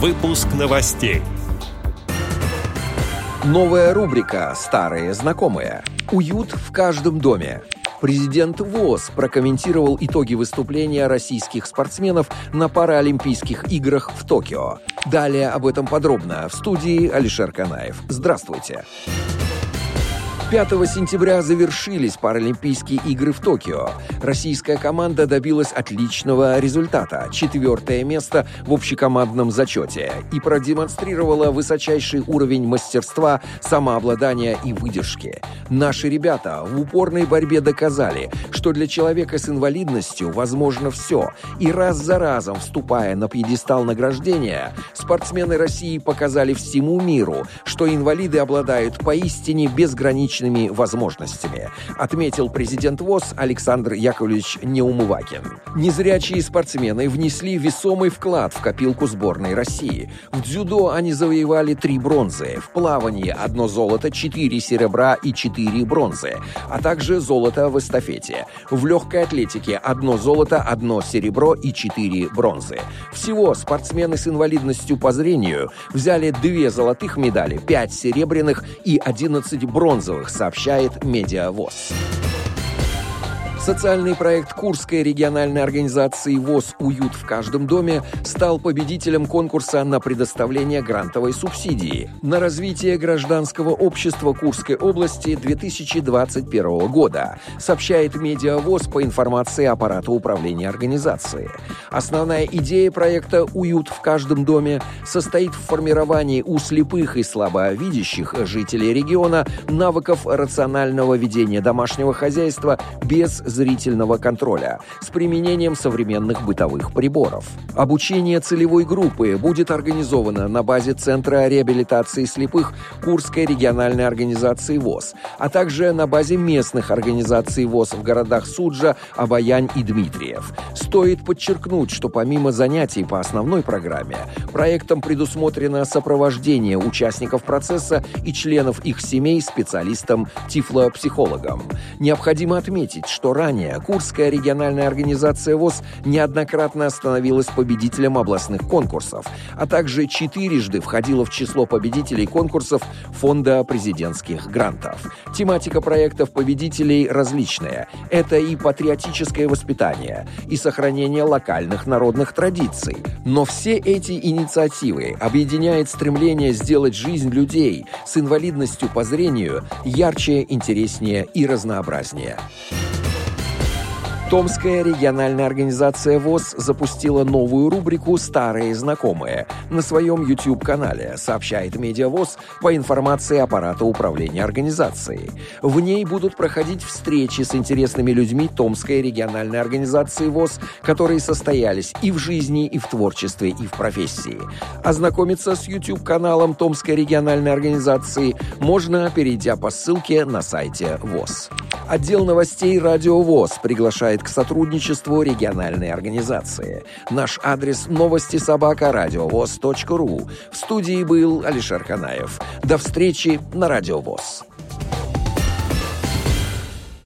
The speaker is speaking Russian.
Выпуск новостей. Новая рубрика «Старые знакомые». Уют в каждом доме. Президент ВОЗ прокомментировал итоги выступления российских спортсменов на Паралимпийских играх в Токио. Далее об этом подробно в студии Алишер Канаев. Здравствуйте. Здравствуйте. 5 сентября завершились Паралимпийские игры в Токио. Российская команда добилась отличного результата – четвертое место в общекомандном зачете и продемонстрировала высочайший уровень мастерства, самообладания и выдержки. Наши ребята в упорной борьбе доказали, что для человека с инвалидностью возможно все. И раз за разом, вступая на пьедестал награждения, спортсмены России показали всему миру, что инвалиды обладают поистине безграничным личными возможностями, отметил президент ВОЗ Александр Яковлевич Неумывакин. Незрячие спортсмены внесли весомый вклад в копилку сборной России. В дзюдо они завоевали три бронзы, в плавании одно золото, четыре серебра и четыре бронзы, а также золото в эстафете. В легкой атлетике одно золото, одно серебро и четыре бронзы. Всего спортсмены с инвалидностью по зрению взяли две золотых медали, пять серебряных и одиннадцать бронзовых сообщает Медиавоз. Социальный проект Курской региональной организации ВОЗ «Уют в каждом доме» стал победителем конкурса на предоставление грантовой субсидии на развитие гражданского общества Курской области 2021 года, сообщает Медиавоз по информации аппарата управления организации. Основная идея проекта «Уют в каждом доме» состоит в формировании у слепых и слабовидящих жителей региона навыков рационального ведения домашнего хозяйства без зрительного контроля с применением современных бытовых приборов. Обучение целевой группы будет организовано на базе Центра реабилитации слепых Курской региональной организации ВОЗ, а также на базе местных организаций ВОЗ в городах Суджа, Обаянь и Дмитриев. Стоит подчеркнуть, что помимо занятий по основной программе, проектом предусмотрено сопровождение участников процесса и членов их семей специалистам-тифлопсихологам. Необходимо отметить, что ранее Курская региональная организация ВОЗ неоднократно становилась победителем областных конкурсов, а также четырежды входила в число победителей конкурсов Фонда президентских грантов. Тематика проектов победителей различная. Это и патриотическое воспитание, и сохранение локальных народных традиций. Но все эти инициативы объединяет стремление сделать жизнь людей с инвалидностью по зрению ярче, интереснее и разнообразнее. Томская региональная организация ВОЗ запустила новую рубрику «Старые знакомые» на своем YouTube-канале, сообщает Медиавоз по информации аппарата управления организацией. В ней будут проходить встречи с интересными людьми Томской региональной организации ВОЗ, которые состоялись и в жизни, и в творчестве, и в профессии. Ознакомиться с YouTube-каналом Томской региональной организации можно, перейдя по ссылке на сайте ВОЗ. Отдел новостей «Радио ВОЗ» приглашает к сотрудничеству региональной организации. Наш адрес новости собака ру. В студии был Алишер Канаев. До встречи на «Радио ВОЗ».